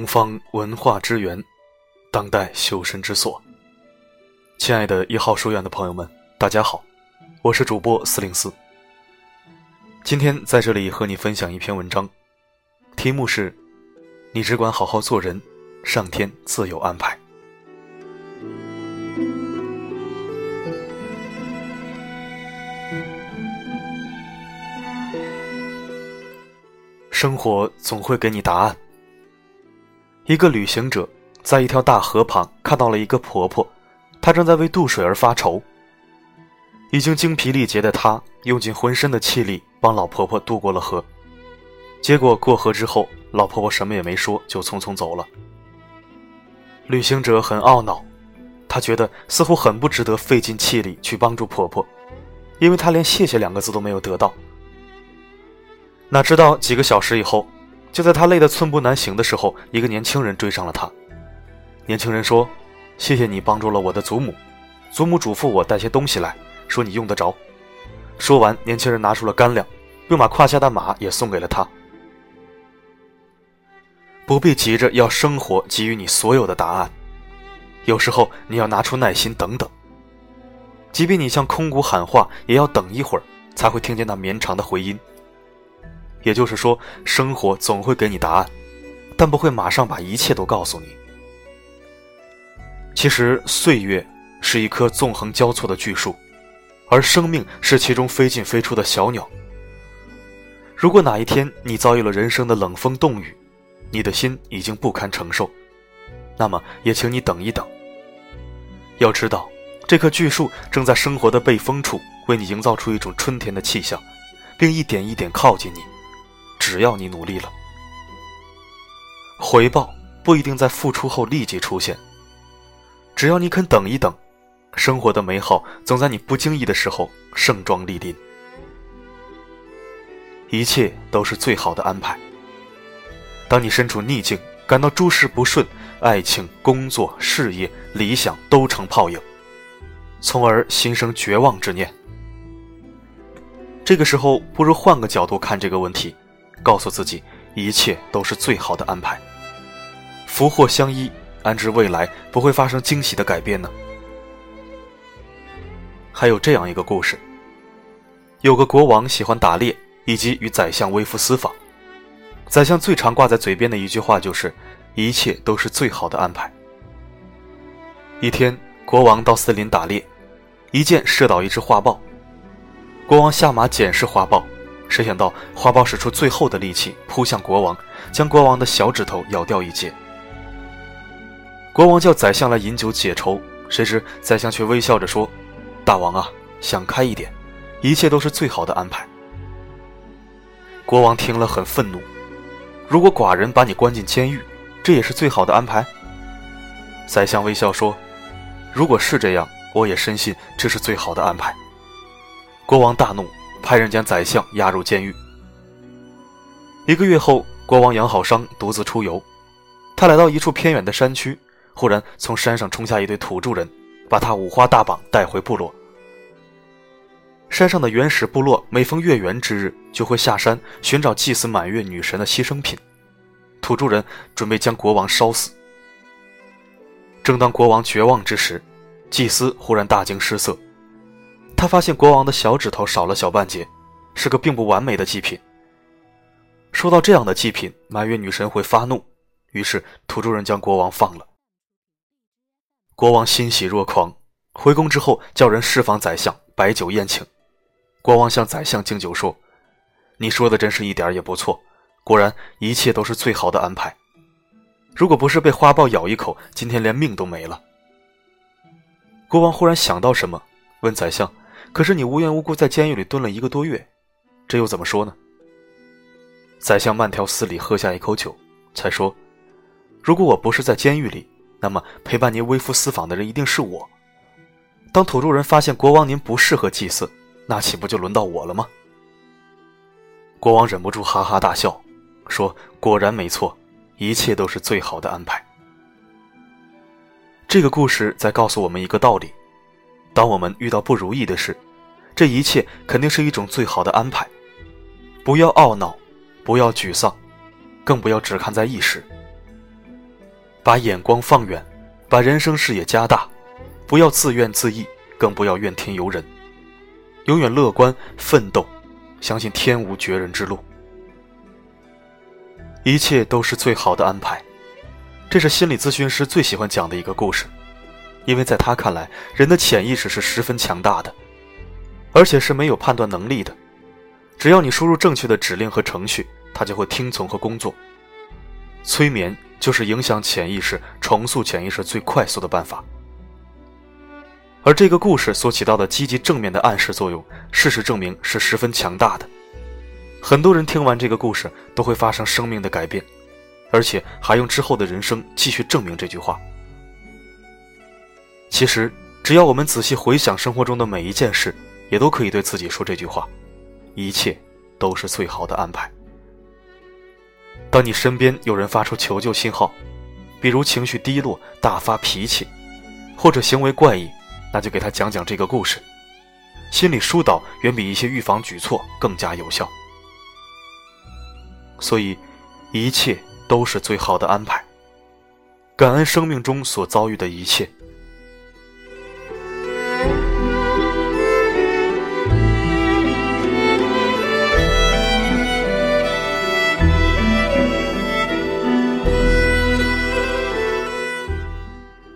东方文化之源，当代修身之所。亲爱的一号书院的朋友们，大家好，我是主播四零四。今天在这里和你分享一篇文章，题目是“你只管好好做人，上天自有安排”。生活总会给你答案。一个旅行者在一条大河旁看到了一个婆婆，她正在为渡水而发愁。已经精疲力竭的他用尽浑身的气力帮老婆婆渡过了河，结果过河之后，老婆婆什么也没说，就匆匆走了。旅行者很懊恼，他觉得似乎很不值得费尽气力去帮助婆婆，因为他连谢谢两个字都没有得到。哪知道几个小时以后，就在他累得寸步难行的时候，一个年轻人追上了他。年轻人说：“谢谢你帮助了我的祖母，祖母嘱咐我带些东西来，说你用得着。”说完，年轻人拿出了干粮，并把胯下的马也送给了他。不必急着要生活给予你所有的答案，有时候你要拿出耐心等等。即便你向空谷喊话，也要等一会儿，才会听见那绵长的回音。也就是说，生活总会给你答案，但不会马上把一切都告诉你。其实，岁月是一棵纵横交错的巨树，而生命是其中飞进飞出的小鸟。如果哪一天你遭遇了人生的冷风冻雨，你的心已经不堪承受，那么也请你等一等。要知道，这棵巨树正在生活的背风处为你营造出一种春天的气象，并一点一点靠近你。只要你努力了，回报不一定在付出后立即出现。只要你肯等一等，生活的美好总在你不经意的时候盛装莅临。一切都是最好的安排。当你身处逆境，感到诸事不顺，爱情、工作、事业、理想都成泡影，从而心生绝望之念。这个时候，不如换个角度看这个问题。告诉自己，一切都是最好的安排。福祸相依，安知未来不会发生惊喜的改变呢？还有这样一个故事：有个国王喜欢打猎，以及与宰相微服私访。宰相最常挂在嘴边的一句话就是：“一切都是最好的安排。”一天，国王到森林打猎，一箭射倒一只花豹。国王下马检视花豹。谁想到花豹使出最后的力气扑向国王，将国王的小指头咬掉一截。国王叫宰相来饮酒解愁，谁知宰相却微笑着说：“大王啊，想开一点，一切都是最好的安排。”国王听了很愤怒：“如果寡人把你关进监狱，这也是最好的安排？”宰相微笑说：“如果是这样，我也深信这是最好的安排。”国王大怒。派人将宰相押入监狱。一个月后，国王养好伤，独自出游。他来到一处偏远的山区，忽然从山上冲下一队土著人，把他五花大绑带回部落。山上的原始部落每逢月圆之日，就会下山寻找祭祀满月女神的牺牲品。土著人准备将国王烧死。正当国王绝望之时，祭司忽然大惊失色。他发现国王的小指头少了小半截，是个并不完美的祭品。收到这样的祭品，满月女神会发怒，于是土著人将国王放了。国王欣喜若狂，回宫之后叫人释放宰相，摆酒宴请。国王向宰相敬酒说：“你说的真是一点也不错，果然一切都是最好的安排。如果不是被花豹咬一口，今天连命都没了。”国王忽然想到什么，问宰相。可是你无缘无故在监狱里蹲了一个多月，这又怎么说呢？宰相慢条斯理喝下一口酒，才说：“如果我不是在监狱里，那么陪伴您微服私访的人一定是我。当土著人发现国王您不适合祭祀，那岂不就轮到我了吗？”国王忍不住哈哈大笑，说：“果然没错，一切都是最好的安排。”这个故事在告诉我们一个道理。当我们遇到不如意的事，这一切肯定是一种最好的安排。不要懊恼，不要沮丧，更不要只看在一时。把眼光放远，把人生视野加大，不要自怨自艾，更不要怨天尤人，永远乐观奋斗，相信天无绝人之路，一切都是最好的安排。这是心理咨询师最喜欢讲的一个故事，因为在他看来，人的潜意识是十分强大的，而且是没有判断能力的。只要你输入正确的指令和程序，他就会听从和工作。催眠就是影响潜意识、重塑潜意识最快速的办法。而这个故事所起到的积极正面的暗示作用，事实证明是十分强大的。很多人听完这个故事都会发生生命的改变。而且还用之后的人生继续证明这句话。其实，只要我们仔细回想生活中的每一件事，也都可以对自己说这句话：一切都是最好的安排。当你身边有人发出求救信号，比如情绪低落、大发脾气，或者行为怪异，那就给他讲讲这个故事。心理疏导远比一些预防举措更加有效。所以，一切。都是最好的安排。感恩生命中所遭遇的一切。